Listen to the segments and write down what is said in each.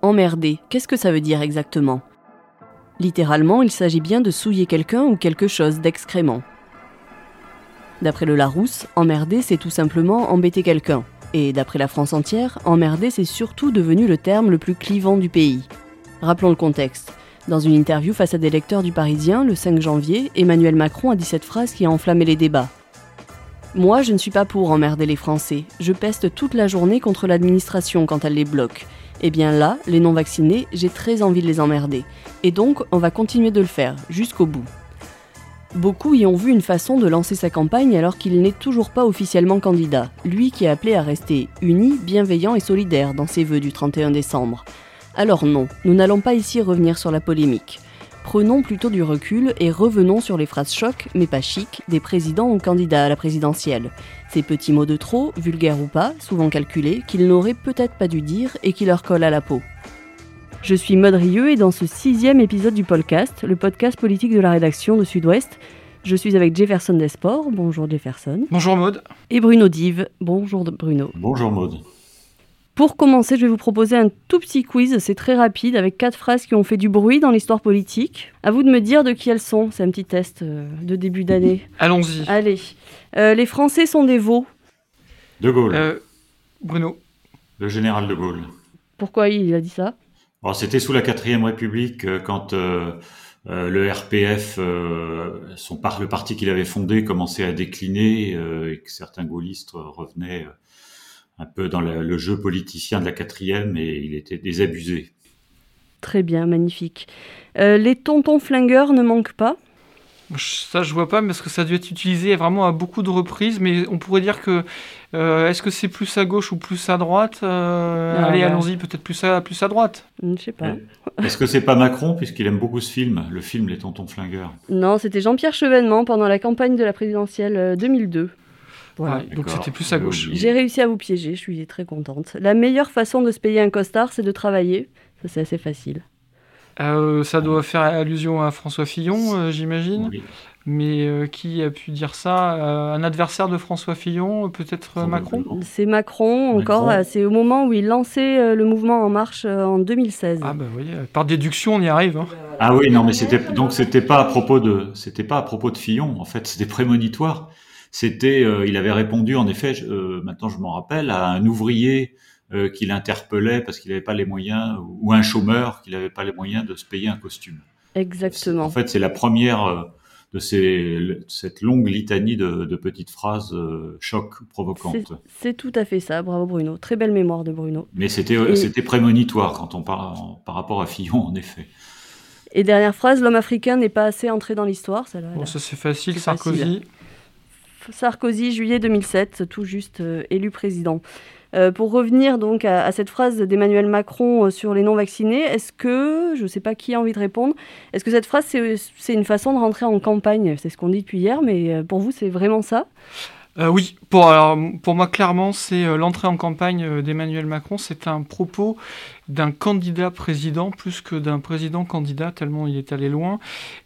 Emmerder, qu'est-ce que ça veut dire exactement? Littéralement, il s'agit bien de souiller quelqu'un ou quelque chose d'excrément. D'après le Larousse, emmerder, c'est tout simplement embêter quelqu'un. Et d'après la France entière, emmerder, c'est surtout devenu le terme le plus clivant du pays. Rappelons le contexte. Dans une interview face à des lecteurs du Parisien, le 5 janvier, Emmanuel Macron a dit cette phrase qui a enflammé les débats. Moi, je ne suis pas pour emmerder les Français. Je peste toute la journée contre l'administration quand elle les bloque. Eh bien là, les non-vaccinés, j'ai très envie de les emmerder. Et donc, on va continuer de le faire, jusqu'au bout. Beaucoup y ont vu une façon de lancer sa campagne alors qu'il n'est toujours pas officiellement candidat, lui qui a appelé à rester uni, bienveillant et solidaire dans ses vœux du 31 décembre. Alors non, nous n'allons pas ici revenir sur la polémique. Prenons plutôt du recul et revenons sur les phrases chocs, mais pas chic, des présidents ou candidats à la présidentielle. Ces petits mots de trop, vulgaires ou pas, souvent calculés, qu'ils n'auraient peut-être pas dû dire et qui leur collent à la peau. Je suis Maud Rieux et dans ce sixième épisode du podcast, le podcast politique de la rédaction de Sud-Ouest, je suis avec Jefferson Desport. Bonjour Jefferson. Bonjour Maud. Et Bruno Dive. Bonjour Bruno. Bonjour Maud. Pour commencer, je vais vous proposer un tout petit quiz, c'est très rapide, avec quatre phrases qui ont fait du bruit dans l'histoire politique. À vous de me dire de qui elles sont, c'est un petit test euh, de début d'année. Allons-y. Allez. Euh, les Français sont des veaux. De Gaulle. Euh, Bruno. Le général de Gaulle. Pourquoi il a dit ça? C'était sous la 4ème République, quand le RPF, son le parti qu'il avait fondé, commençait à décliner et que certains gaullistes revenaient un peu dans le, jeu politicien de la quatrième et il était désabusé. Très bien, magnifique. Euh, les tontons flingueurs ne manquent pas ça, je vois pas, parce que ça a dû être utilisé vraiment à beaucoup de reprises, mais on pourrait dire que euh, est-ce que c'est plus à gauche ou plus à droite euh, Allez, allons-y, peut-être plus à, plus à droite. Je sais pas. Est-ce que c'est pas Macron, puisqu'il aime beaucoup ce film, le film Les Tontons Flingueurs? Non, c'était Jean-Pierre Chevènement pendant la campagne de la présidentielle 2002 donc c'était plus à gauche. J'ai réussi à vous piéger, je suis très contente. La meilleure façon de se payer un costard, c'est de travailler. Ça, c'est assez facile. Euh, ça doit faire allusion à François Fillon, euh, j'imagine. Mais euh, qui a pu dire ça Un adversaire de François Fillon, peut-être Macron? C'est Macron, encore. C'est au moment où il lançait le mouvement En Marche en 2016. Ah, bah oui, par déduction, on y arrive. Hein. Ah oui, non, mais c'était donc c'était pas à propos de c'était pas à propos de Fillon. En fait, c'était prémonitoire c'était, euh, il avait répondu en effet, euh, maintenant je m'en rappelle, à un ouvrier euh, qu'il interpellait parce qu'il n'avait pas les moyens, ou un chômeur qu'il n'avait pas les moyens de se payer un costume. Exactement. En fait, c'est la première de ces, cette longue litanie de, petites phrases choc provocantes. C'est tout à fait ça, bravo Bruno. Très belle mémoire de Bruno. Mais c'était c'était prémonitoire quand on parle par rapport à Fillon, en effet. Et dernière phrase, l'homme africain n'est pas assez entré dans l'histoire. Ça, bon, ça c'est facile, Sarkozy. Sarkozy, juillet 2007, tout juste euh, élu président. Euh, pour revenir donc à, cette phrase d'Emmanuel Macron euh, sur les non-vaccinés, est-ce que, je ne sais pas qui a envie de répondre, est-ce que cette phrase c'est une façon de rentrer en campagne? C'est ce qu'on dit depuis hier, mais pour vous c'est vraiment ça? Oui, pour, pour moi clairement c'est l'entrée en campagne d'Emmanuel Macron, c'est un propos d'un candidat président plus que d'un président candidat, tellement il est allé loin.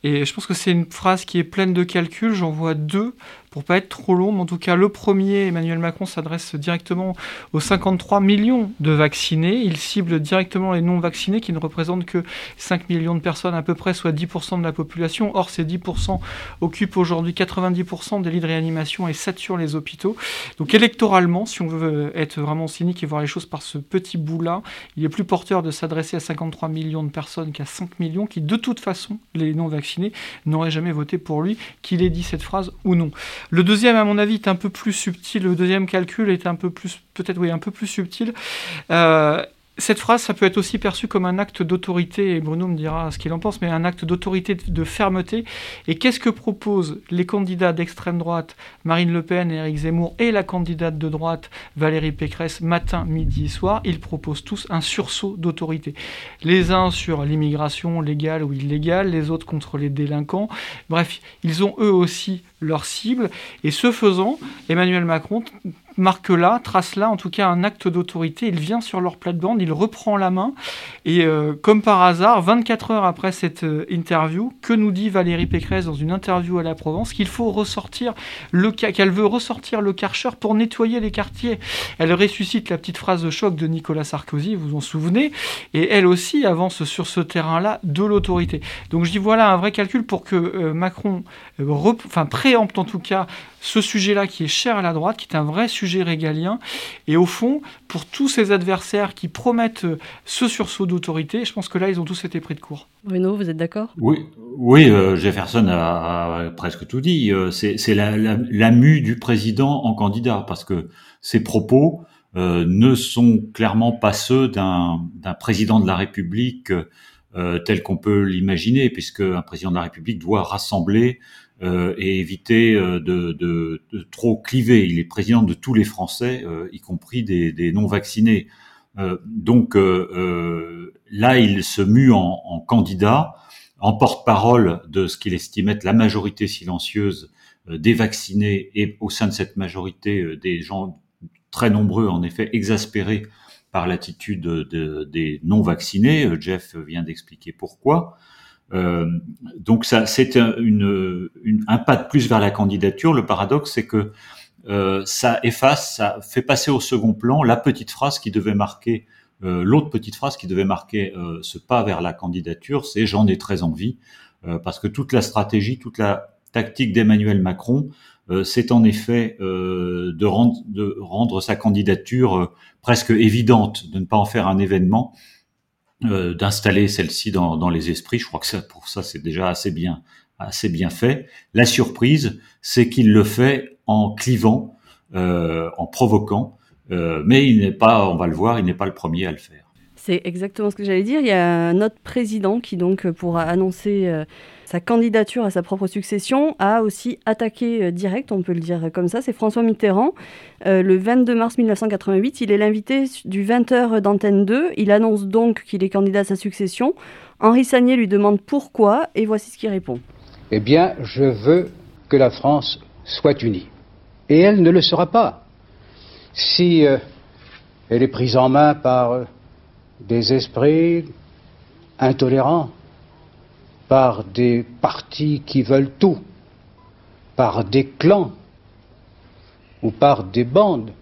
Et je pense que c'est une phrase qui est pleine de calculs, j'en vois deux pour pas être trop long, mais en tout cas, le premier, Emmanuel Macron s'adresse directement aux 53 millions de vaccinés. Il cible directement les non-vaccinés, qui ne représentent que 5 millions de personnes à peu près, soit 10% de la population. Or, ces 10% occupent aujourd'hui 90% des lits de réanimation et saturent les hôpitaux. Donc, électoralement, si on veut être vraiment cynique et voir les choses par ce petit bout-là, il est plus de s'adresser à 53 millions de personnes qu'à 5 millions, qui de toute façon, les non-vaccinés, n'auraient jamais voté pour lui, qu'il ait dit cette phrase ou non. Le deuxième, à mon avis, est un peu plus subtil. Le deuxième calcul est un peu plus, peut-être, oui, un peu plus subtil. Euh, cette phrase, ça peut être aussi perçu comme un acte d'autorité, et Bruno me dira ce qu'il en pense, mais un acte d'autorité, de fermeté. Et qu'est-ce que proposent les candidats d'extrême droite, Marine Le Pen et Éric Zemmour, et la candidate de droite, Valérie Pécresse, matin, midi et soir? Ils proposent tous un sursaut d'autorité. Les uns sur l'immigration légale ou illégale, les autres contre les délinquants. Bref, ils ont eux aussi leur cible. Et ce faisant, Emmanuel Macron marque là, trace là en tout cas un acte d'autorité. Il vient sur leur plate-bande, il reprend la main. Et euh, comme par hasard, 24 heures après cette euh, interview, que nous dit Valérie Pécresse dans une interview à la Provence Qu'il faut ressortir le qu'elle veut ressortir le Karcher pour nettoyer les quartiers. Elle ressuscite la petite phrase de choc de Nicolas Sarkozy, vous vous en souvenez, et elle aussi avance sur ce terrain-là de l'autorité. Donc je dis voilà un vrai calcul pour que euh, Macron, enfin préempte en tout cas ce sujet-là qui est cher à la droite, qui est un vrai sujet régalien. Et au fond, pour tous ces adversaires qui promettent ce sursaut d'autorité, je pense que là, ils ont tous été pris de court. Bruno, vous êtes d'accord? Oui, oui euh, Jefferson a, presque tout dit. Euh, c'est la, la, mue du président en candidat, parce que ses propos euh, ne sont clairement pas ceux d'un président de la République tel qu'on peut l'imaginer, puisque un président de la République doit rassembler euh, et éviter euh, de, de, de, trop cliver. Il est président de tous les Français, euh, y compris des, des non-vaccinés. donc là, il se mue en, en candidat, en porte-parole de ce qu'il estimait être la majorité silencieuse des vaccinés et au sein de cette majorité des gens très nombreux, en effet, exaspérés par l'attitude de, des non-vaccinés. Jeff vient d'expliquer pourquoi. Euh, donc ça, c'est un, une, un pas de plus vers la candidature. Le paradoxe, c'est que euh, ça efface, ça fait passer au second plan la petite phrase qui devait marquer euh, l'autre petite phrase qui devait marquer euh, ce pas vers la candidature, c'est j'en ai très envie, euh, parce que toute la stratégie, toute la tactique d'Emmanuel Macron, c'est en effet de rendre, de, rendre, sa candidature presque évidente, de ne pas en faire un événement, euh, d'installer celle-ci dans, les esprits. Je crois que ça, pour ça, c'est déjà assez bien, assez bien fait. La surprise, c'est qu'il le fait en clivant, euh, en provoquant, euh, mais il n'est pas, on va le voir, il n'est pas le premier à le faire. C'est exactement ce que j'allais dire. Il y a notre président qui donc pourra annoncer sa candidature à sa propre succession, a aussi attaqué euh, direct, on peut le dire comme ça, c'est François Mitterrand. Euh, le 22 mars 1988, il est l'invité du 20h d'Antenne 2. Il annonce donc qu'il est candidat à sa succession. Henri Sagnier lui demande pourquoi, et voici ce qu'il répond. Eh bien, je veux que la France soit unie. Et elle ne le sera pas. Si euh, elle est prise en main par des esprits intolérants, par des partis qui veulent tout, par des clans ou par des bandes.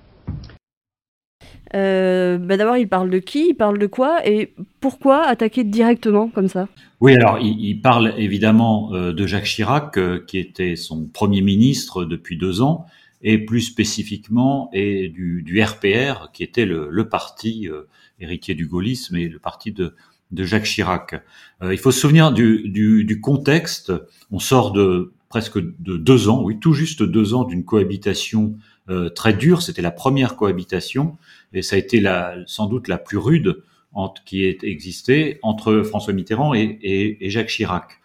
Euh, bah D'abord, il parle de qui, il parle de quoi et pourquoi attaquer directement comme ça? Oui, alors il, parle évidemment euh, de Jacques Chirac, euh, qui était son premier ministre depuis deux ans, et plus spécifiquement et du, du RPR, qui était le, le parti héritier du gaullisme et le parti de, de Jacques Chirac. Euh, il faut se souvenir du, du, du, contexte. On sort de presque de deux ans, oui, tout juste deux ans d'une cohabitation euh, très dure. C'était la première cohabitation et ça a été la, sans doute la plus rude entre, qui ait existé entre François Mitterrand et, et, et Jacques Chirac.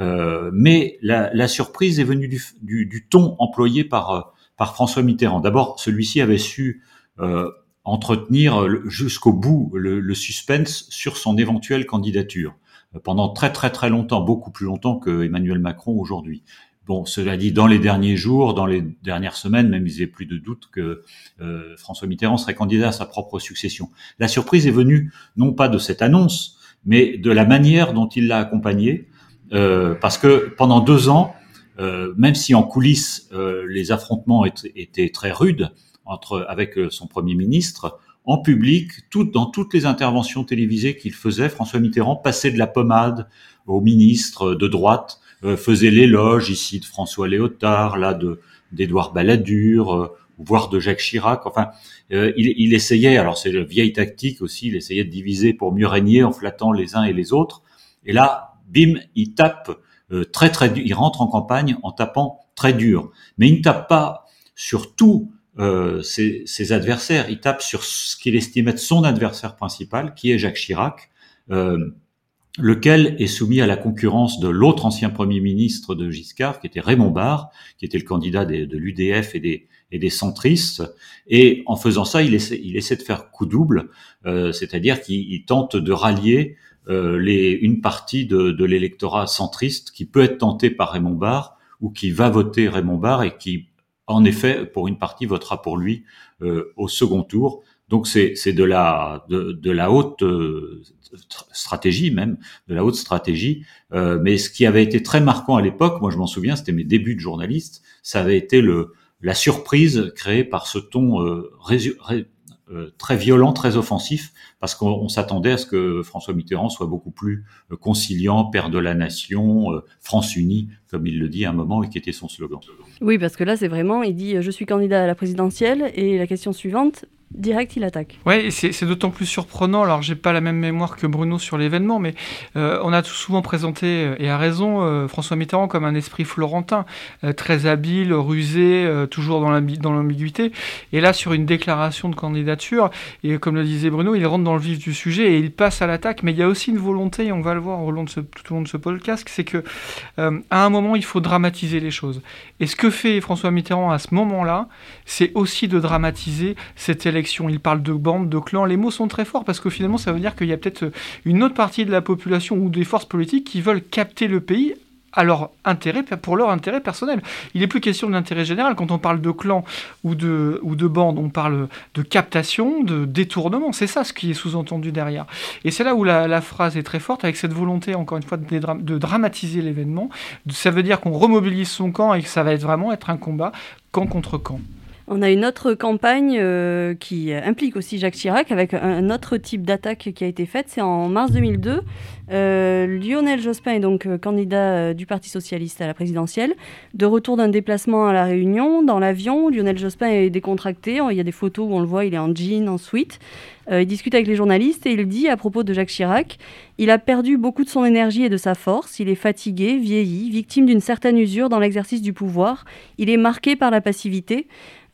Euh, mais la, la, surprise est venue du, du, du ton employé par, par François Mitterrand. D'abord, celui-ci avait su euh, entretenir jusqu'au bout le, suspense sur son éventuelle candidature euh, pendant très très très longtemps, beaucoup plus longtemps que Emmanuel Macron aujourd'hui. Bon, cela dit, dans les derniers jours, dans les dernières semaines, même il n'y avait plus de doute que euh, François Mitterrand serait candidat à sa propre succession. La surprise est venue non pas de cette annonce, mais de la manière dont il l'a accompagnée, euh, parce que pendant deux ans, même si en coulisses les affrontements étaient, étaient très rudes, entre, avec euh, son Premier ministre, en public, dans toutes les interventions télévisées qu'il faisait, François Mitterrand passait de la pommade au ministre de droite, euh, faisait l'éloge ici de François Léotard, là de d'Édouard Balladur, euh, voire de Jacques Chirac. Enfin, il, il, essayait, alors c'est la vieille tactique aussi, il essayait de diviser pour mieux régner en flattant les uns et les autres. Et là, bim, il tape très très dur, il rentre en campagne en tapant très dur. Mais il ne tape pas sur tout euh, ses, adversaires. Il tape sur ce qu'il estime être son adversaire principal, qui est Jacques Chirac, euh, lequel est soumis à la concurrence de l'autre ancien Premier ministre de Giscard, qui était Raymond Barre, qui était le candidat de l'UDF et des, et des centristes. Et en faisant ça, il essaie, il essaie de faire coup double, euh, c'est-à-dire qu'il tente de rallier euh, les, une partie de, de l'électorat centriste qui peut être tenté par Raymond Barre ou qui va voter Raymond Barre et qui, en effet, pour une partie, votera pour lui au second tour. Donc c'est de la de, de la haute stratégie même, de la haute stratégie. Euh, mais ce qui avait été très marquant à l'époque, moi je m'en souviens, c'était mes débuts de journaliste, ça avait été le la surprise créée par ce ton euh, euh, très violent, très offensif, parce qu'on s'attendait à ce que François Mitterrand soit beaucoup plus conciliant, père de la nation, France unie, comme il le dit à un moment et qui était son slogan. Oui, parce que là, c'est vraiment, il dit je suis candidat à la présidentielle et la question suivante, direct, il attaque. Oui, c'est d'autant plus surprenant. Alors, j'ai pas la même mémoire que Bruno sur l'événement, mais euh, on a tout souvent présenté, euh, et à raison, euh, François Mitterrand comme un esprit florentin, très habile, rusé, toujours dans l'ambiguïté. Et là, sur une déclaration de candidature, et comme le disait Bruno, il rentre dans le vif du sujet et il passe à l'attaque. Mais il y a aussi une volonté, et on va le voir tout au long de ce podcast, c'est que à un moment, il faut dramatiser les choses. Et ce que fait François Mitterrand à ce moment-là, c'est aussi de dramatiser cette élection il parle de bandes, de clans. Les mots sont très forts parce que finalement, ça veut dire qu'il y a peut-être une autre partie de la population ou des forces politiques qui veulent capter le pays à leur intérêt, pour leur intérêt personnel. Il n'est plus question de l'intérêt général. Quand on parle de clans ou de, ou de bandes, on parle de captation, de détournement. C'est ça ce qui est sous-entendu derrière. Et c'est là où la, phrase est très forte, avec cette volonté, encore une fois, de, dramatiser l'événement. Ça veut dire qu'on remobilise son camp et que ça va vraiment être un combat camp contre camp. On a une autre campagne euh, qui implique aussi Jacques Chirac avec un autre type d'attaque qui a été faite. C'est en mars 2002. Euh, Lionel Jospin est donc euh, candidat du Parti socialiste à la présidentielle. De retour d'un déplacement à La Réunion, dans l'avion, Lionel Jospin est décontracté. Il y a des photos où on le voit, il est en jean, en sweat. il discute avec les journalistes et il dit à propos de Jacques Chirac Il a perdu beaucoup de son énergie et de sa force. Il est fatigué, vieilli, victime d'une certaine usure dans l'exercice du pouvoir. Il est marqué par la passivité.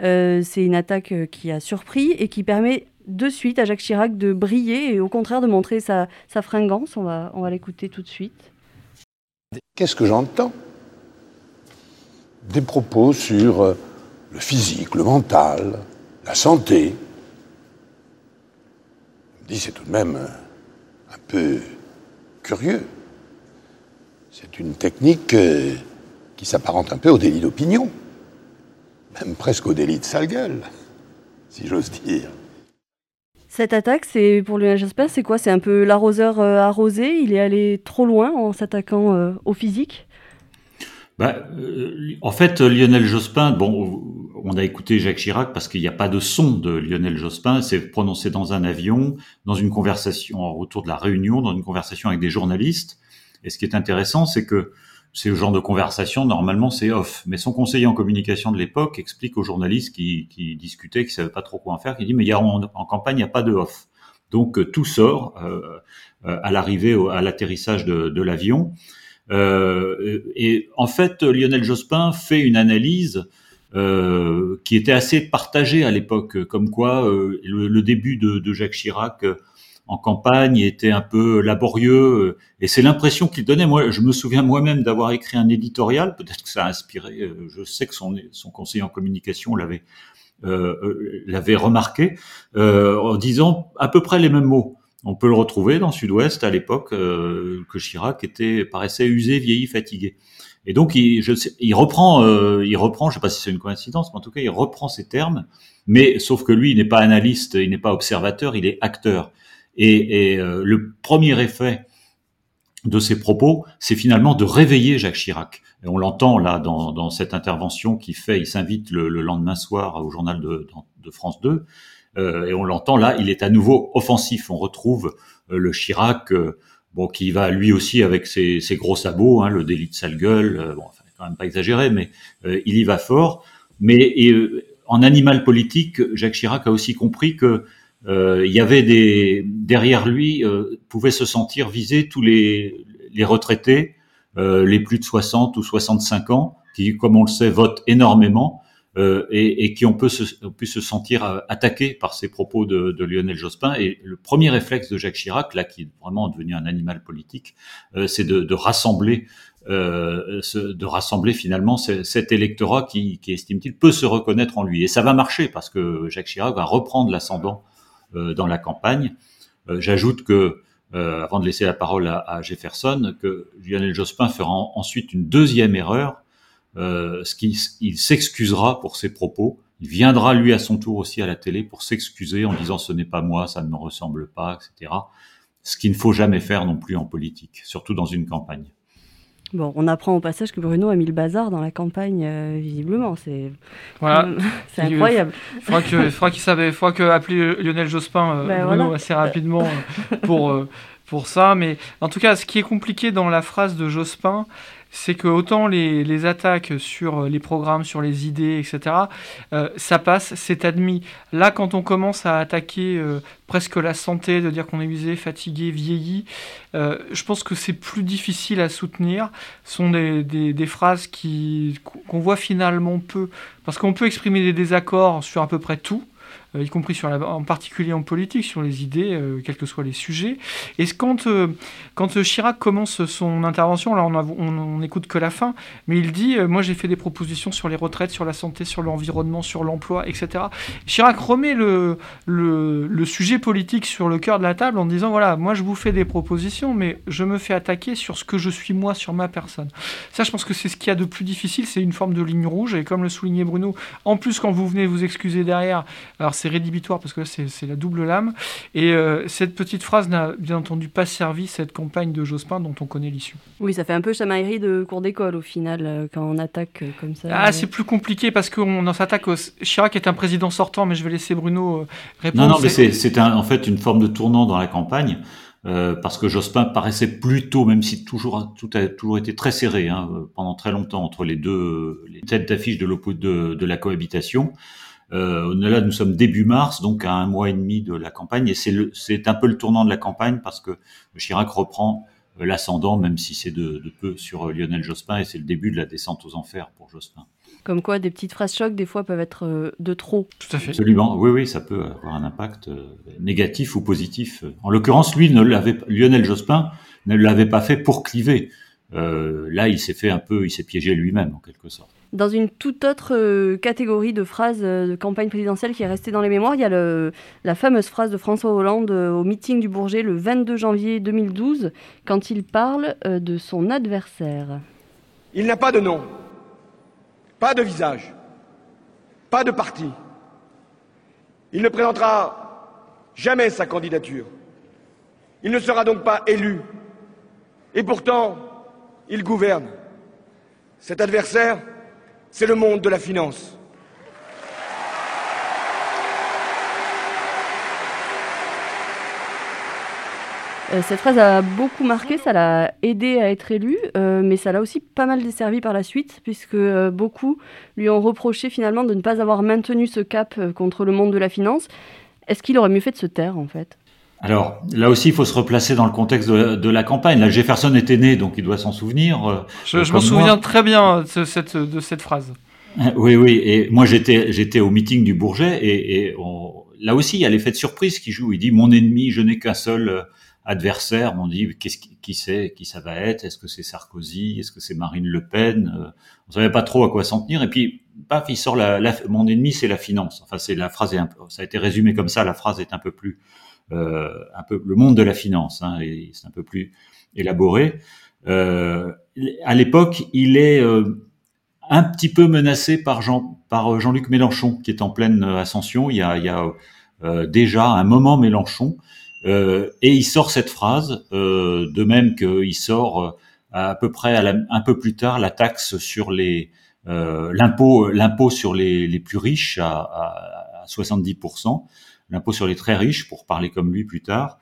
Euh, c'est une attaque euh, qui a surpris et qui permet de suite à Jacques Chirac de briller et au contraire de montrer sa, fringance. On va, on va l'écouter tout de suite. Qu'est-ce que j'entends? Des propos sur euh, le physique, le mental, la santé. Me dis, c'est tout de même un peu curieux. C'est une technique qui s'apparente un peu au délit d'opinion même presque au délit de sale gueule, si j'ose dire. Cette attaque, c'est pour Lionel Jospin, c'est quoi? C'est un peu l'arroseur euh, arrosé? Il est allé trop loin en s'attaquant euh, au physique? Bah, euh, en fait, Lionel Jospin, bon, on a écouté Jacques Chirac parce qu'il n'y a pas de son de Lionel Jospin. C'est prononcé dans un avion, dans une conversation autour de la Réunion, dans une conversation avec des journalistes. Et ce qui est intéressant, c'est que c'est le genre de conversation, normalement, c'est off. Mais son conseiller en communication de l'époque explique aux journalistes qui, qui discutaient, qui savaient pas trop quoi en faire, qu'il dit, mais il y a, en, campagne, il n'y a pas de off. Donc, euh, tout sort euh, euh, à l'arrivée, à l'atterrissage de, de l'avion. Euh, et en fait, Lionel Jospin fait une analyse euh, qui était assez partagée à l'époque, comme quoi le, le, début de, de Jacques Chirac en campagne, il était un peu laborieux, euh, et c'est l'impression qu'il donnait. Moi, je me souviens moi-même d'avoir écrit un éditorial, peut-être que ça a inspiré. Euh, je sais que son, son conseiller en communication l'avait euh, l'avait remarqué, en disant à peu près les mêmes mots. On peut le retrouver dans Sud-Ouest à l'époque que Chirac était paraissait usé, vieilli, fatigué. Et donc il, je sais, il reprend, il reprend, je sais pas si c'est une coïncidence, mais en tout cas il reprend ces termes. Mais sauf que lui, il n'est pas analyste, il n'est pas observateur, il est acteur. Et, euh, le premier effet de ces propos, c'est finalement de réveiller Jacques Chirac. Et on l'entend là dans, cette intervention qu'il fait, il s'invite le, lendemain soir au journal de, France 2, euh, et on l'entend là, il est à nouveau offensif. On retrouve euh, le Chirac, bon, qui va lui aussi avec ses, gros sabots, hein, le délit de sale gueule, bon, enfin, quand même pas exagéré, mais il y va fort. Mais en animal politique, Jacques Chirac a aussi compris que euh, il y avait des derrière lui euh, pouvaient se sentir visés tous les, les retraités, euh, les plus de 60 ou 65 ans, qui, comme on le sait, votent énormément euh, et, et, qui ont, peut se, pu se sentir euh, attaqués par ces propos de, de, Lionel Jospin. Et le premier réflexe de Jacques Chirac, là, qui est vraiment devenu un animal politique, c'est de, de, rassembler. de rassembler finalement cet électorat qui, qui estime-t-il peut se reconnaître en lui et ça va marcher parce que Jacques Chirac va reprendre l'ascendant euh, dans la campagne. Euh, j'ajoute que, euh, avant de laisser la parole à, Jefferson, que Lionel Jospin fera ensuite une deuxième erreur ce qui, il s'excusera pour ses propos. Il viendra lui à son tour aussi à la télé pour s'excuser en disant ce n'est pas moi, ça ne me ressemble pas, etc. Ce qu'il ne faut jamais faire non plus en politique, surtout dans une campagne. Bon, on apprend au passage que Bruno a mis le bazar dans la campagne, euh, visiblement. C'est voilà. c'est incroyable. Il faudra qu'il faudra qu'il savait, faudra que appeler Lionel Jospin euh, ben Bruno assez rapidement euh, pour pour ça. Mais en tout cas, ce qui est compliqué dans la phrase de Jospin, c'est que autant les, les, attaques sur les programmes, sur les idées, etc., euh, ça passe, c'est admis. Là, quand on commence à attaquer euh, presque la santé, de dire qu'on est usé, fatigué, vieilli, euh, je pense que c'est plus difficile à soutenir. Ce sont des, des, des phrases qu'on voit finalement peu, parce qu'on peut exprimer des désaccords sur à peu près tout. Euh, y compris en particulier en politique, sur les idées, euh, quels que soient les sujets. Et quand, euh, quand Chirac commence son intervention, là on, n'écoute que la fin, mais il dit Moi j'ai fait des propositions sur les retraites, sur la santé, sur l'environnement, sur l'emploi, etc. Chirac remet le, le, le, sujet politique sur le cœur de la table en disant Voilà, moi je vous fais des propositions, mais je me fais attaquer sur ce que je suis moi, sur ma personne. Ça, je pense que c'est ce qu'il y a de plus difficile, c'est une forme de ligne rouge, et comme le soulignait Bruno, en plus quand vous venez vous excuser derrière, alors c'est rédhibitoire parce que c'est la double lame. Et euh, cette petite phrase n'a bien entendu pas servi cette campagne de Jospin dont on connaît l'issue. Oui, ça fait un peu chamaillerie de cours d'école au final euh, quand on attaque euh, comme ça. Ah, c'est plus compliqué parce qu'on s'attaque au... Chirac est un président sortant, mais je vais laisser Bruno répondre. Non, non, mais c'est en fait une forme de tournant dans la campagne. parce que Jospin paraissait plutôt, même si toujours tout a toujours été très serré hein, pendant très longtemps entre les deux les têtes d'affiche de, de, de la cohabitation. Euh, là, nous sommes début mars, donc à un mois et demi de la campagne, et c'est un peu le tournant de la campagne parce que Chirac reprend euh, l'ascendant, même si c'est de, de, peu sur euh, Lionel Jospin, et c'est le début de la descente aux enfers pour Jospin. Comme quoi, des petites phrases chocs, des fois, peuvent être euh, de trop. Tout à fait. Absolument. Oui, oui, ça peut avoir un impact négatif ou positif. En l'occurrence, lui, ne l'avait, Lionel Jospin ne l'avait pas fait pour cliver. Euh, là, il s'est fait un peu, il s'est piégé lui-même, en quelque sorte. Dans une toute autre euh, catégorie de phrases euh, de campagne présidentielle qui est restée dans les mémoires, il y a le, la fameuse phrase de François Hollande au meeting du Bourget le 22 janvier 2012, quand il parle de son adversaire. Il n'a pas de nom, pas de visage, pas de parti. Il ne présentera jamais sa candidature. Il ne sera donc pas élu. Et pourtant, il gouverne. Cet adversaire, c'est le monde de la finance. Euh, cette phrase a beaucoup marqué, ça l'a aidé à être élu, euh, mais ça l'a aussi pas mal desservi par la suite, puisque euh, beaucoup lui ont reproché finalement de ne pas avoir maintenu ce cap contre le monde de la finance. Est-ce qu'il aurait mieux fait de se taire en fait? Alors là aussi, il faut se replacer dans le contexte de, la campagne. Là, Jefferson était né, donc il doit s'en souvenir. Je, me souviens très bien de cette, de cette phrase. Oui, oui. Et moi, j'étais, j'étais au meeting du Bourget et, et là aussi, il y a l'effet de surprise qui joue. Il dit mon ennemi, je n'ai qu'un seul euh, adversaire. On dit qu'est-ce qui, qui c'est, qui ça va être? Est-ce que c'est Sarkozy? Est-ce que c'est Marine Le Pen? Euh, On savait pas trop à quoi s'en tenir. Et puis, paf, il sort la, mon ennemi, c'est la finance. Enfin, c'est la phrase est un peu, ça a été résumé comme ça. La phrase est un peu plus, euh, un peu le monde de la finance. Hein, et c'est un peu plus élaboré. Euh, à l'époque, il est euh, un petit peu menacé par Jean par euh, Jean-Luc Mélenchon qui est en pleine euh, ascension. Il y a, il y a euh, déjà un moment Mélenchon et il sort cette phrase de même qu'il sort à peu près un peu plus tard la taxe sur les l'impôt l'impôt sur les, plus riches à, à 70%, l'impôt sur les très riches pour parler comme lui plus tard.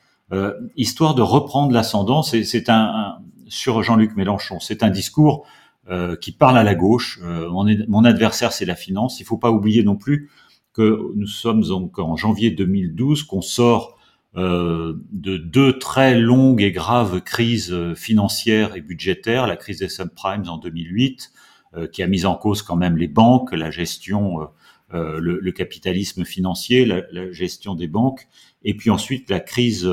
histoire de reprendre l'ascendant, c'est un, un, sur Jean-Luc Mélenchon. C'est un discours euh, qui parle à la gauche. Euh, mon, adversaire, c'est la finance. Il faut pas oublier non plus que nous sommes donc en janvier 2012, qu'on sort euh, de deux très longues et graves crises financières et budgétaires, la crise des subprimes en 2008, qui a mis en cause quand même les banques, la gestion, le, le, capitalisme financier, la, la, gestion des banques, et puis ensuite la crise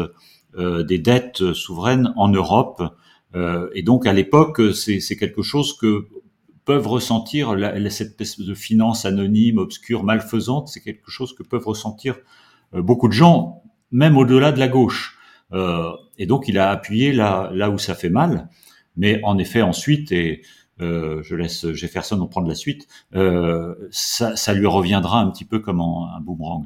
des dettes souveraines en Europe, euh, et donc à l'époque, c'est quelque chose que peuvent ressentir la, cette espèce de finance anonyme, obscure, malfaisante. C'est quelque chose que peuvent ressentir euh, beaucoup de gens, même au-delà de la gauche. Euh, et donc il a appuyé là, là où ça fait mal. Mais en effet, ensuite, et je laisse Jefferson en prendre la suite, ça, ça, lui reviendra un petit peu comme un boomerang.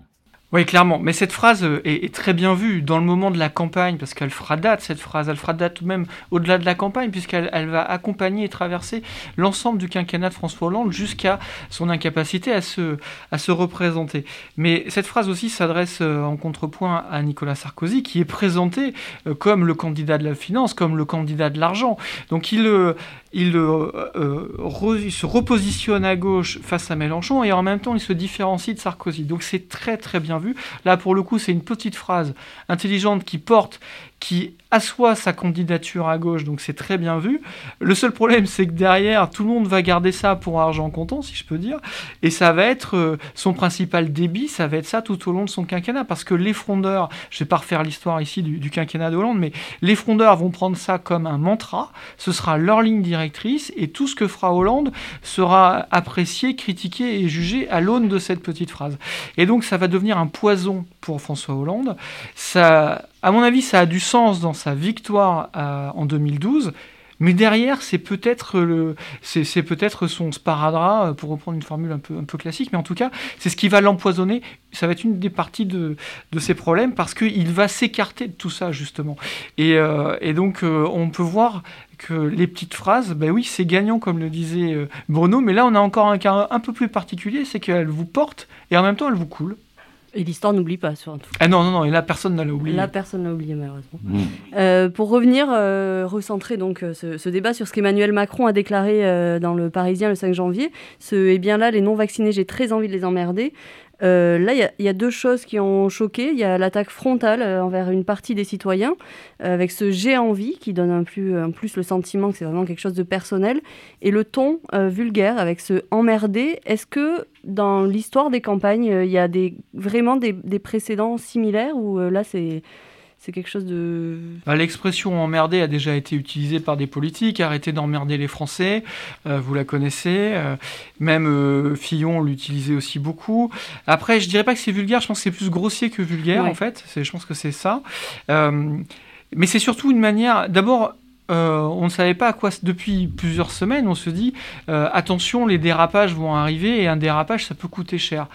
Oui, clairement. Mais cette phrase euh, est, très bien vue dans le moment de la campagne, parce qu'elle fera date, cette phrase. Elle fera date même au-delà de la campagne, puisqu'elle elle va accompagner et traverser l'ensemble du quinquennat de François Hollande jusqu'à son incapacité à se, à se représenter. Mais cette phrase aussi s'adresse euh, en contrepoint à Nicolas Sarkozy, qui est présenté euh, comme le candidat de la finance, comme le candidat de l'argent. Donc il, il, il se repositionne à gauche face à Mélenchon, et en même temps il se différencie de Sarkozy. Donc c'est très très bien vu. Là, pour le coup, c'est une petite phrase intelligente qui porte, qui assoit sa candidature à gauche, donc c'est très bien vu. Le seul problème, c'est que derrière, tout le monde va garder ça pour argent comptant, si je peux dire, et ça va être euh, son principal débit, ça va être ça tout au long de son quinquennat, parce que les frondeurs, je vais pas refaire l'histoire ici du, du, quinquennat de Hollande, mais les frondeurs vont prendre ça comme un mantra, ce sera leur ligne directrice, et tout ce que fera Hollande sera apprécié, critiqué et jugé à l'aune de cette petite phrase. Et donc ça va devenir un poison pour François Hollande. Ça, à mon avis, ça a du sens dans sa victoire euh, en 2012. Mais derrière, c'est peut-être son sparadrap, euh, pour reprendre une formule un peu, un peu classique, mais en tout cas, c'est ce qui va l'empoisonner. Ça va être une des parties de, ses problèmes parce qu'il va s'écarter de tout ça, justement. Et, euh, donc, on peut voir que les petites phrases, ben oui, c'est gagnant, comme le disait Bruno, mais là, on a encore un cas un peu plus particulier, c'est qu'elle vous porte et en même temps, elle vous coule. Et l'histoire n'oublie pas, surtout. Ah non, non, non, et là, personne n'a oublié. Là, personne n'a oublié, malheureusement. Mmh. Euh, pour revenir, euh, recentrer donc euh, ce, débat sur ce qu'Emmanuel Macron a déclaré dans le Parisien le 5 janvier, ce « eh bien là, les non-vaccinés, j'ai très envie de les emmerder », euh, là, il y, a deux choses qui ont choqué. Il y a l'attaque frontale euh, envers une partie des citoyens, euh, avec ce j'ai envie qui donne un plus, le sentiment que c'est vraiment quelque chose de personnel, et le ton vulgaire avec ce emmerdé. Est-ce que dans l'histoire des campagnes, il y a vraiment des, des précédents similaires ou là c'est c'est quelque chose de... Bah, l'expression emmerder a déjà été utilisée par des politiques, arrêtez d'emmerder les Français, euh, vous la connaissez, euh, même euh, Fillon l'utilisait aussi beaucoup. Après, je dirais pas que c'est vulgaire, je pense que c'est plus grossier que vulgaire en fait, je pense que c'est ça. mais c'est surtout une manière, d'abord, on ne savait pas à quoi, depuis plusieurs semaines, on se dit, attention, les dérapages vont arriver et un dérapage, ça peut coûter cher.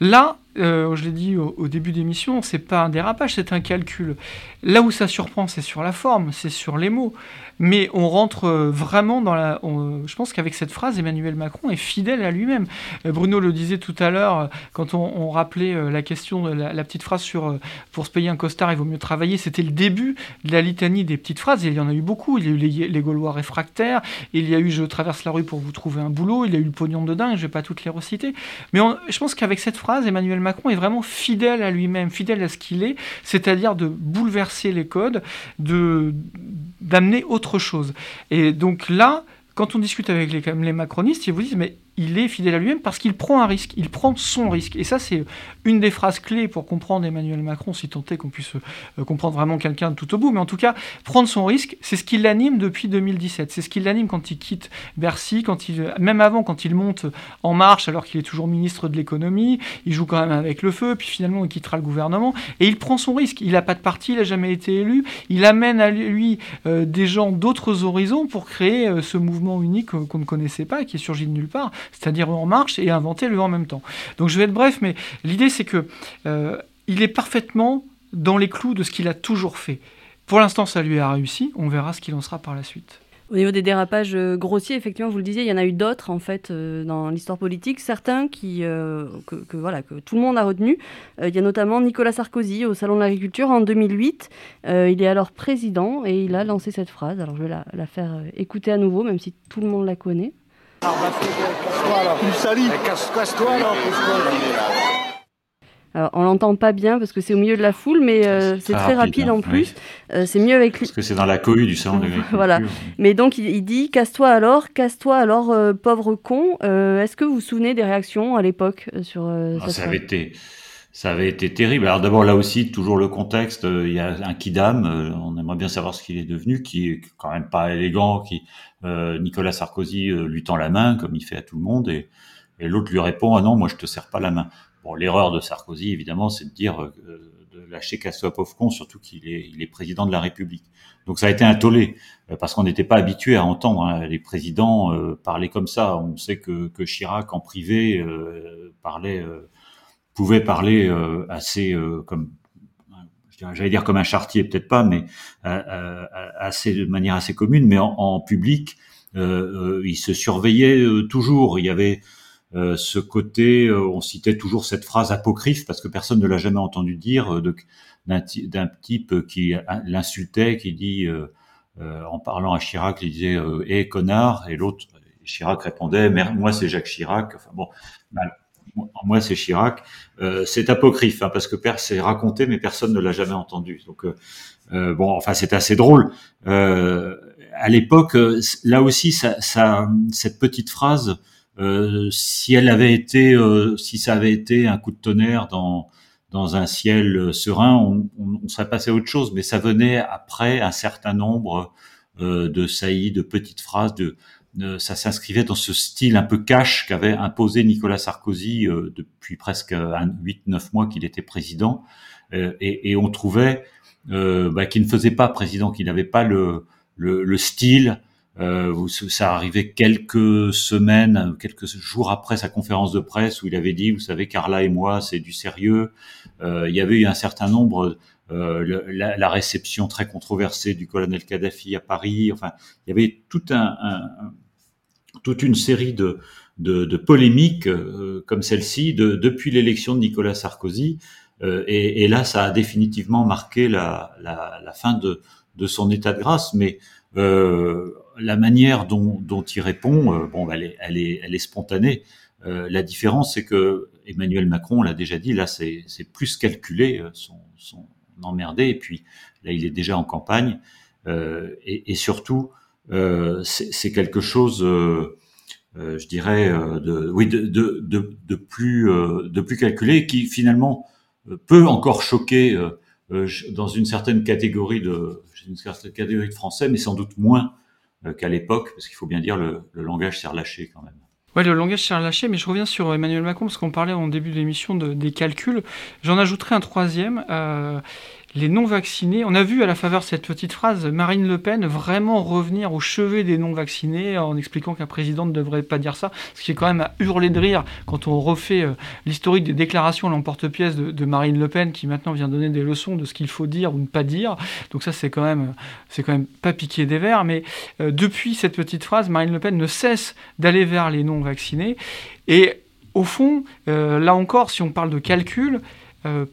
Là, euh, je l'ai dit au, au début d'émission, c'est pas un dérapage, c'est un calcul. Là où ça surprend, c'est sur la forme, c'est sur les mots mais on rentre euh, vraiment dans la. je pense qu'avec cette phrase, Emmanuel Macron est fidèle à lui-même. Euh, Bruno le disait tout à l'heure euh, quand on, rappelait la question, la, petite phrase sur pour se payer un costard, il vaut mieux travailler. C'était le début de la litanie des petites phrases. Il y en a eu beaucoup. Il y a eu les, Gaulois réfractaires. Il y a eu je traverse la rue pour vous trouver un boulot. Il y a eu le pognon de dingue. Je vais pas toutes les reciter. Mais je pense qu'avec cette phrase, Emmanuel Macron est vraiment fidèle à lui-même, fidèle à ce qu'il est, c'est-à-dire de bouleverser les codes, de d'amener autre chose. Et donc là, quand on discute avec les, les macronistes, ils vous disent mais il est fidèle à lui-même parce qu'il prend un risque, il prend son risque. Et ça, c'est une des phrases clés pour comprendre Emmanuel Macron, si tant est qu'on puisse euh, comprendre vraiment quelqu'un de tout au bout. Mais en tout cas, prendre son risque, c'est ce qui l'anime depuis 2017. C'est ce qui l'anime quand il quitte Bercy, quand il, même avant, quand il monte en marche, alors qu'il est toujours ministre de l'économie. Il joue quand même avec le feu, puis finalement, il quittera le gouvernement. Et il prend son risque. Il n'a pas de parti, il n'a jamais été élu. Il amène à lui euh, des gens d'autres horizons pour créer euh, ce mouvement unique qu'on ne connaissait pas, qui est surgi de nulle part c'est-à-dire En Marche, et inventer le en même temps. Donc je vais être bref, mais l'idée c'est que euh, il est parfaitement dans les clous de ce qu'il a toujours fait. Pour l'instant, ça lui a réussi. On verra ce qu'il en sera par la suite. Au niveau des dérapages euh, grossiers, effectivement, vous le disiez, il y en a eu d'autres en fait euh, dans l'histoire politique, certains qui que, voilà que tout le monde a retenu. il y a notamment Nicolas Sarkozy au salon de l'agriculture en 2008. il est alors président et il a lancé cette phrase. Alors je vais la, la faire écouter à nouveau, même si tout le monde la connaît. Alors, on l'entend pas bien parce que c'est au milieu de la foule, mais euh, c'est très rapide, en plus. Euh, c'est mieux avec lui. Parce que c'est dans la cohue du salon de Voilà. Mais donc, il, dit Casse-toi alors, casse-toi alors, euh, pauvre con. Est-ce que vous vous souvenez des réactions à l'époque sur ah, Ça avait été. Ça avait été terrible. Alors d'abord là aussi toujours le contexte. Il y a un kidam. on aimerait bien savoir ce qu'il est devenu, qui est quand même pas élégant, qui euh, Nicolas Sarkozy euh, lui tend la main, comme il fait à tout le monde, et, l'autre lui répond Ah non, moi je te serre pas la main. Bon, l'erreur de Sarkozy, évidemment, c'est de dire, euh, de lâcher qu'à soit pauvre con, surtout qu'il est, il est président de la République. Donc ça a été un tollé, euh, parce qu'on n'était pas habitué à entendre hein, les présidents euh, parler comme ça. On sait que, que Chirac, en privé, euh, parlait, pouvait parler assez comme j'allais dire comme un chartier, peut-être pas, mais assez de manière assez commune, mais en, en public, il se surveillait toujours. Il y avait euh, ce côté, euh, on citait toujours cette phrase apocryphe parce que personne ne l'a jamais entendu dire euh, d'un type qui l'insultait, qui dit en parlant à Chirac, il disait "Eh connard" et l'autre Chirac répondait "Moi c'est Jacques Chirac". Enfin bon, moi c'est Chirac. c'est apocryphe hein, parce que c'est raconté mais personne ne l'a jamais entendu. Donc bon, enfin c'est assez drôle. à l'époque, là aussi, ça, cette petite phrase euh, si elle avait été, euh, si ça avait été un coup de tonnerre dans dans un ciel euh, serein, on, on, serait passé à autre chose. Mais ça venait après un certain nombre de saillies, de petites phrases, de, ça s'inscrivait dans ce style un peu cash qu'avait imposé Nicolas Sarkozy depuis presque 8-9 mois qu'il était président. Et, et, on trouvait bah, qu'il ne faisait pas président, qu'il n'avait pas le, le, le style euh, ça arrivait quelques semaines, quelques jours après sa conférence de presse où il avait dit, vous savez, Carla et moi, c'est du sérieux. Euh, il y avait eu un certain nombre, euh, la, la, réception très controversée du colonel Kadhafi à Paris. Enfin, il y avait tout un, un toute une série de, de, de polémiques euh, comme celle-ci de, depuis l'élection de Nicolas Sarkozy. Euh, et, et, là, ça a définitivement marqué la, la, la fin de, de son état de grâce. Mais euh, la manière dont, dont il répond, euh, bon, elle est, elle est, elle est spontanée. Euh, la différence, c'est que Emmanuel Macron l'a déjà dit, là, c'est plus calculé, son, son emmerdé, et puis là, il est déjà en campagne, et, et, surtout, c'est quelque chose, je dirais, de, oui, de, plus, calculé, qui finalement peut encore choquer dans une certaine catégorie de, Français, mais sans doute moins euh, qu'à l'époque, parce qu'il faut bien dire le, le langage s'est relâché quand même. Ouais, le langage s'est relâché, mais je reviens sur Emmanuel Macron, parce qu'on parlait en début de l'émission de, des calculs. J'en ajouterai un troisième. Euh, les non-vaccinés. On a vu à la faveur de cette petite phrase Marine Le Pen vraiment revenir au chevet des non-vaccinés en expliquant qu'un président ne devrait pas dire ça, ce qui est quand même à hurler de rire quand on refait euh, l'historique des déclarations à l'emporte-pièce de, Marine Le Pen qui maintenant vient donner des leçons de ce qu'il faut dire ou ne pas dire. Donc ça c'est quand même même pas piqué des verres. Mais euh, depuis cette petite phrase, Marine Le Pen ne cesse d'aller vers les non-vaccinés et au fond, euh, là encore, si on parle de calcul, euh,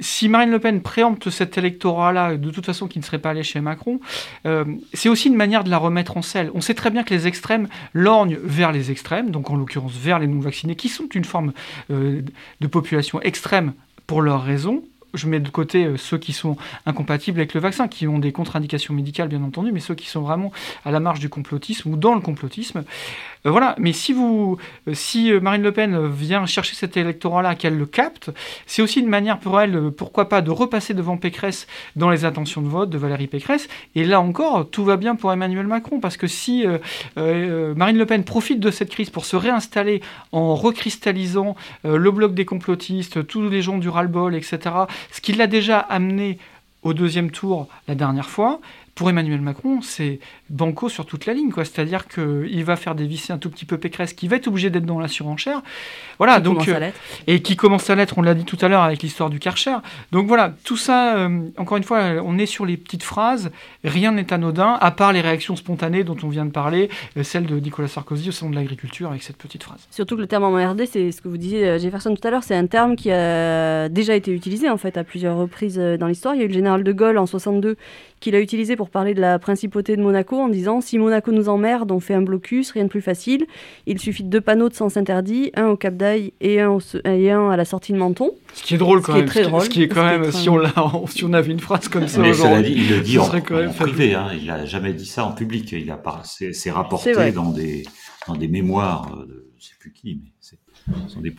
si Marine Le Pen préempte cet électorat-là, de toute façon qui ne serait pas allé chez Macron, euh, c'est aussi une manière de la remettre en selle. On sait très bien que les extrêmes lorgnent vers les extrêmes, donc en l'occurrence vers les non-vaccinés, qui sont une forme euh, de population extrême pour leurs raisons, je mets de côté euh, ceux qui sont incompatibles avec le vaccin, qui ont des contre-indications médicales bien entendu, mais ceux qui sont vraiment à la marge du complotisme ou dans le complotisme. Euh, voilà, mais si vous, euh, si Marine Le Pen vient chercher cet électorat-là, qu'elle le capte, c'est aussi une manière pour elle, pourquoi pas, de repasser devant Pécresse dans les intentions de vote de Valérie Pécresse. Et là encore, tout va bien pour Emmanuel Macron, parce que si Marine Le Pen profite de cette crise pour se réinstaller en recristallisant le bloc des complotistes, tous les gens du ras-le-bol, etc., ce qui l'a déjà amené au deuxième tour la dernière fois, pour Emmanuel Macron, c'est banco sur toute la ligne, quoi. C'est-à-dire qu'il va faire dévisser un tout petit peu Pécresse, qui va être obligé d'être dans la surenchère. Voilà, donc euh, et qui commence à l'être. On l'a dit tout à l'heure avec l'histoire du Karcher. Donc voilà, tout ça. Euh, encore une fois, on est sur les petites phrases. Rien n'est anodin, à part les réactions spontanées dont on vient de parler, euh, celle de Nicolas Sarkozy au sein de l'agriculture avec cette petite phrase. Surtout que le terme emmerdé, c'est ce que vous disiez Jefferson tout à l'heure, c'est un terme qui a déjà été utilisé en fait à plusieurs reprises dans l'histoire. Il y a eu le général de Gaulle en 62 qu'il a utilisé pour parler de la principauté de Monaco en disant si Monaco nous emmerde, on fait un blocus, rien de plus facile. Il suffit de deux panneaux de sens interdit, un au Cap d'Aille et un, et un à la sortie de Menton. Ce qui est drôle quand même. Très drôle, ce qui est quand même, si on, si on avait une phrase comme ça aujourd'hui. il le dit en, en privé, hein, il n'a jamais dit ça en public. Il a c'est rapporté dans des, dans des mémoires de je ne sais plus qui, mais ce sont des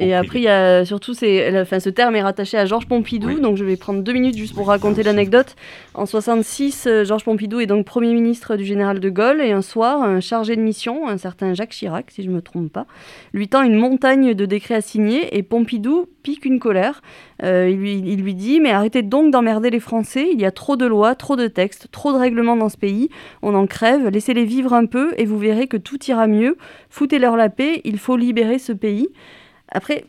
Et après, il y a surtout, enfin, ce terme est rattaché à Georges Pompidou, donc je vais prendre deux minutes juste pour raconter l'anecdote. En 66, euh, Georges Pompidou est donc Premier ministre du général de Gaulle, et un soir, un chargé de mission, un certain Jacques Chirac, si je ne me trompe pas, lui tend une montagne de décrets à signer, et Pompidou pique une colère. Euh, il, lui, il lui dit, mais arrêtez donc d'emmerder les Français, il y a trop de lois, trop de textes, trop de règlements dans ce pays, on en crève, laissez-les vivre un peu, et vous verrez que tout ira mieux, foutez-leur la paix, il faut libérer ce pays. Après,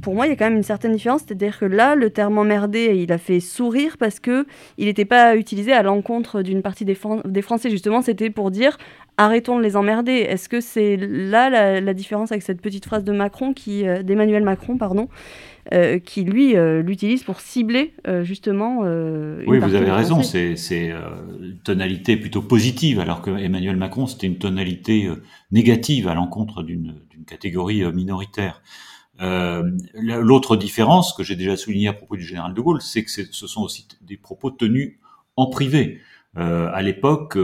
pour moi, il y a quand même une certaine différence, c'est-à-dire que là, le terme emmerdé, il a fait sourire parce que il n'était pas utilisé à l'encontre d'une partie des, Français. Justement, c'était pour dire arrêtons de les emmerder. Est-ce que c'est là la, différence avec cette petite phrase de Macron, qui, euh, d'Emmanuel Macron, pardon, euh, qui lui euh, l'utilise pour cibler justement. oui, vous avez raison. C'est, une tonalité plutôt positive, alors que Emmanuel Macron, c'était une tonalité négative à l'encontre d'une catégorie minoritaire. L'autre différence que j'ai déjà souligné à propos du général de Gaulle, c'est que ce sont aussi des propos tenus en privé. À l'époque,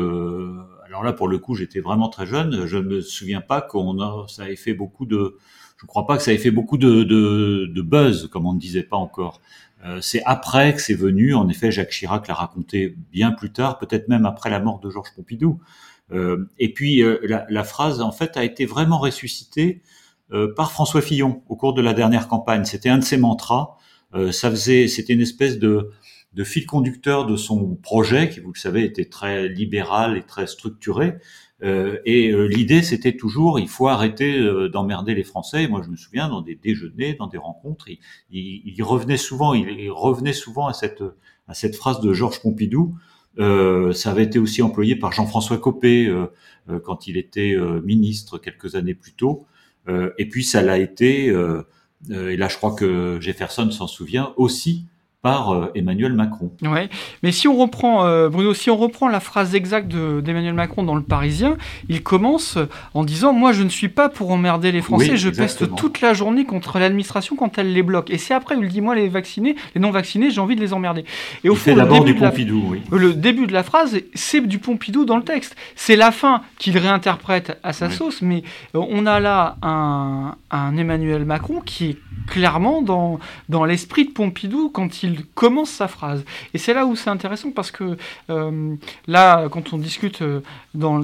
alors là pour le coup j'étais vraiment très jeune, je ne me souviens pas qu'on a, ça ait fait beaucoup de, je crois pas que ça ait fait beaucoup de, buzz comme on ne disait pas encore. Euh, c'est après que c'est venu, en effet Jacques Chirac l'a raconté bien plus tard, peut-être même après la mort de Georges Pompidou. Euh, et puis euh, la, la, phrase en fait a été vraiment ressuscitée euh, par François Fillon au cours de la dernière campagne. C'était un de ses mantras. Euh, ça faisait, c'était une espèce de, de fil conducteur de son projet, qui, vous le savez, était très libéral et très structuré. Euh, et l'idée, c'était toujours, il faut arrêter d'emmerder les Français. moi, je me souviens, dans des déjeuners, dans des rencontres, il, il, revenait souvent, il, revenait souvent à cette à cette phrase de Georges Pompidou. Euh, ça avait été aussi employé par Jean-François Copé quand il était ministre quelques années plus tôt. Euh, et puis ça l'a été, euh, euh, et là je crois que Jefferson s'en souvient aussi, par euh, Emmanuel Macron. Ouais, mais si on reprend, euh, Bruno, si on reprend la phrase exacte d'Emmanuel Macron dans Le Parisien, il commence en disant Moi, je ne suis pas pour emmerder les Français, je peste toute la journée contre l'administration quand elle les bloque. Et c'est après, il dit Moi, les vaccinés, les non-vaccinés, j'ai envie de les emmerder. Et au il fait d'abord du Pompidou, oui. Le début de la phrase, c'est du Pompidou dans le texte. C'est la fin qu'il réinterprète à sa sauce, mais euh, on a là un, un Emmanuel Macron qui est clairement dans, dans l'esprit de Pompidou quand il commence sa phrase. Et c'est là où c'est intéressant parce que euh, là, quand on discute euh, dans,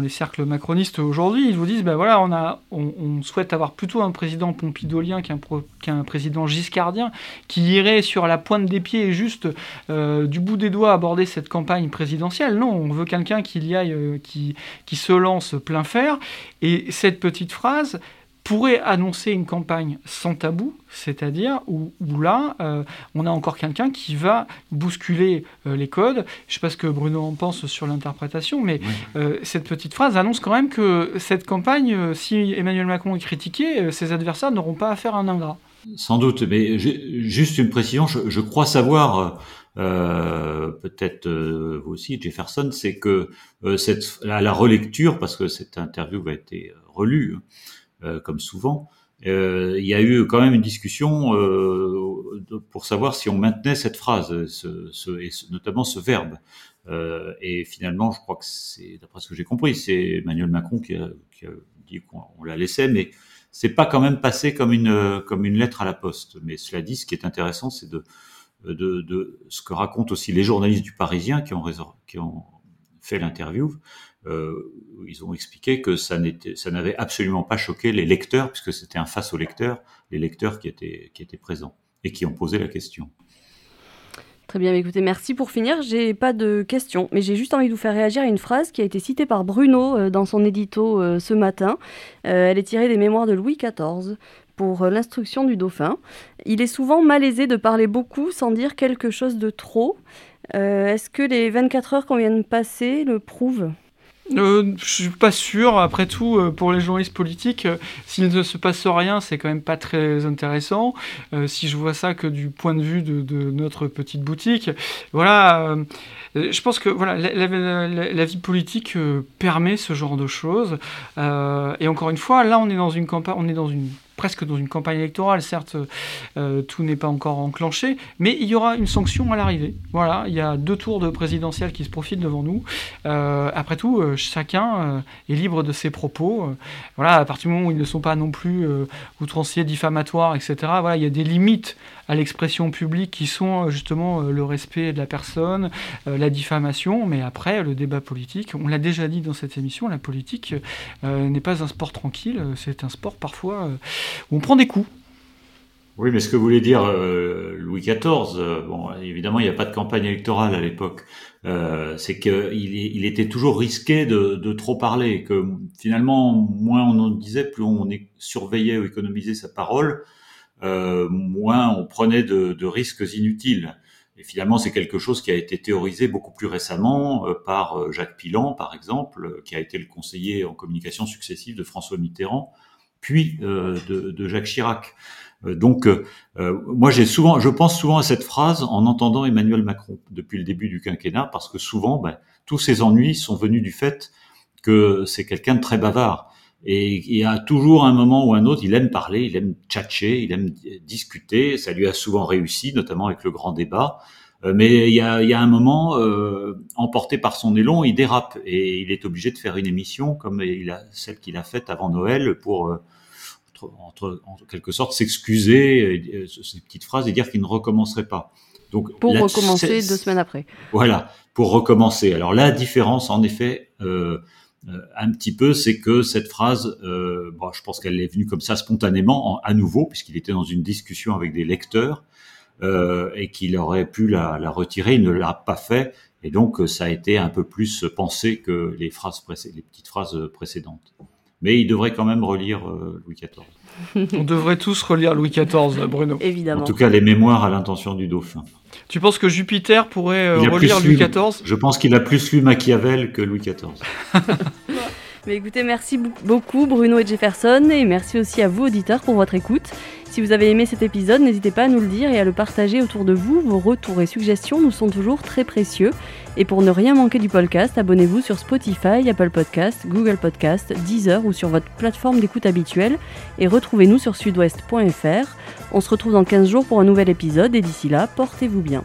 les cercles macronistes aujourd'hui, ils vous disent, ben voilà, on, souhaite avoir plutôt un président pompidolien qu'un président giscardien qui irait sur la pointe des pieds et juste euh, du bout des doigts aborder cette campagne présidentielle. Non, on veut quelqu'un qui se lance plein fer. Et cette petite phrase, pourrait annoncer une campagne sans tabou, c'est-à-dire où, là, euh, on a encore quelqu'un qui va bousculer euh, les codes. Je ne sais pas ce que Bruno en pense sur l'interprétation, mais euh, cette petite phrase annonce quand même que cette campagne, si Emmanuel Macron est critiqué, ses adversaires n'auront pas à faire un ingrat. Sans doute, mais juste une précision, je, crois savoir... peut-être vous aussi, Jefferson, c'est que cette, la, la, relecture, parce que cette interview a été relue, euh, comme souvent, euh, il y a eu quand même une discussion euh, pour savoir si on maintenait cette phrase, et notamment ce verbe. Euh, et finalement, je crois que c'est, d'après ce que j'ai compris, c'est Emmanuel Macron qui a, dit qu'on la laissait, mais c'est pas quand même passé comme une lettre à la poste. Mais cela dit, ce qui est intéressant, c'est de, ce que racontent aussi les journalistes du Parisien qui ont, fait l'interview, euh, ils ont expliqué que ça n'avait absolument pas choqué les lecteurs, puisque c'était un face aux lecteurs, les lecteurs qui étaient, qui étaient présents et qui ont posé la question. Très bien, écoutez, merci pour finir. J'ai pas de questions, mais j'ai juste envie de vous faire réagir à une phrase qui a été citée par Bruno euh, dans son édito euh, ce matin. elle est tirée des mémoires de Louis XIV pour l'instruction du dauphin. Il est souvent malaisé de parler beaucoup sans dire quelque chose de trop. Est-ce que les 24 heures qu'on vient de passer le prouvent? Euh, je suis pas sûr. Après tout, euh, pour les journalistes politiques, euh, s'il ne se passe rien, c'est quand même pas très intéressant. Euh, si je vois ça que du point de vue de, notre petite boutique, voilà. je pense que voilà, la, la, la, vie politique permet ce genre de choses. et encore une fois, là, on est dans une campagne, on est dans une presque dans une campagne électorale. Certes, euh, tout n'est pas encore enclenché, mais il y aura une sanction à l'arrivée. Voilà, il y a deux tours de présidentielle qui se profilent devant nous. Euh, après tout, euh, chacun est libre de ses propos. voilà, à partir du moment où ils ne sont pas non plus outranciers, diffamatoires, etc. Voilà, il y a des limites à l'expression publique qui sont justement le respect de la personne, la diffamation, mais après le débat politique, on l'a déjà dit dans cette émission, la politique n'est pas un sport tranquille, c'est un sport parfois on prend des coups. Oui, mais ce que voulait dire euh, Louis XIV, euh, bon, évidemment, il n'y a pas de campagne électorale à l'époque. Euh, c'est qu'il il était toujours risqué de, trop parler, que finalement, moins on en disait, plus on surveillait ou économisait sa parole, moins on prenait de, risques inutiles. Et finalement, c'est quelque chose qui a été théorisé beaucoup plus récemment par Jacques Pilan, par exemple, qui a été le conseiller en communication successive de François Mitterrand, puis euh, de, Jacques Chirac. Euh, donc, euh, moi, j'ai souvent, je pense souvent à cette phrase en entendant Emmanuel Macron depuis le début du quinquennat, parce que souvent, ben, tous ces ennuis sont venus du fait que c'est quelqu'un de très bavard. Et il y a toujours un moment ou un autre, il aime parler, il aime tchatcher, il aime discuter. Ça lui a souvent réussi, notamment avec le grand débat. Mais il y a, il y a un moment, emporté par son élan, il dérape et il est obligé de faire une émission comme il a, celle qu'il a faite avant Noël pour entre, en quelque sorte, s'excuser, euh, ces petites phrases, et dire qu'il ne recommencerait pas. Donc, pour recommencer deux semaines après. Voilà, pour recommencer. Alors la différence, en effet, euh, euh, un petit peu, c'est que cette phrase, bon, je pense qu'elle est venue comme ça spontanément, à nouveau, puisqu'il était dans une discussion avec des lecteurs, et qu'il aurait pu la, la, retirer, il ne l'a pas fait, et donc ça a été un peu plus pensé que les phrases les petites phrases précédentes mais il devrait quand même relire euh, Louis XIV. On devrait tous relire Louis XIV, Bruno. Évidemment. En tout cas, les mémoires à l'intention du dauphin. Tu penses que Jupiter pourrait euh, relire Louis XIV Je pense qu'il a plus lu Machiavel que Louis XIV. Mais écoutez, merci beaucoup Bruno et Jefferson et merci aussi à vous auditeurs pour votre écoute. Si vous avez aimé cet épisode, n'hésitez pas à nous le dire et à le partager autour de vous. Vos retours et suggestions nous sont toujours très précieux. Et pour ne rien manquer du podcast, abonnez-vous sur Spotify, Apple Podcast, Google Podcast, Deezer ou sur votre plateforme d'écoute habituelle et retrouvez-nous sur sudouest.fr. On se retrouve dans 15 jours pour un nouvel épisode et d'ici là, portez-vous bien.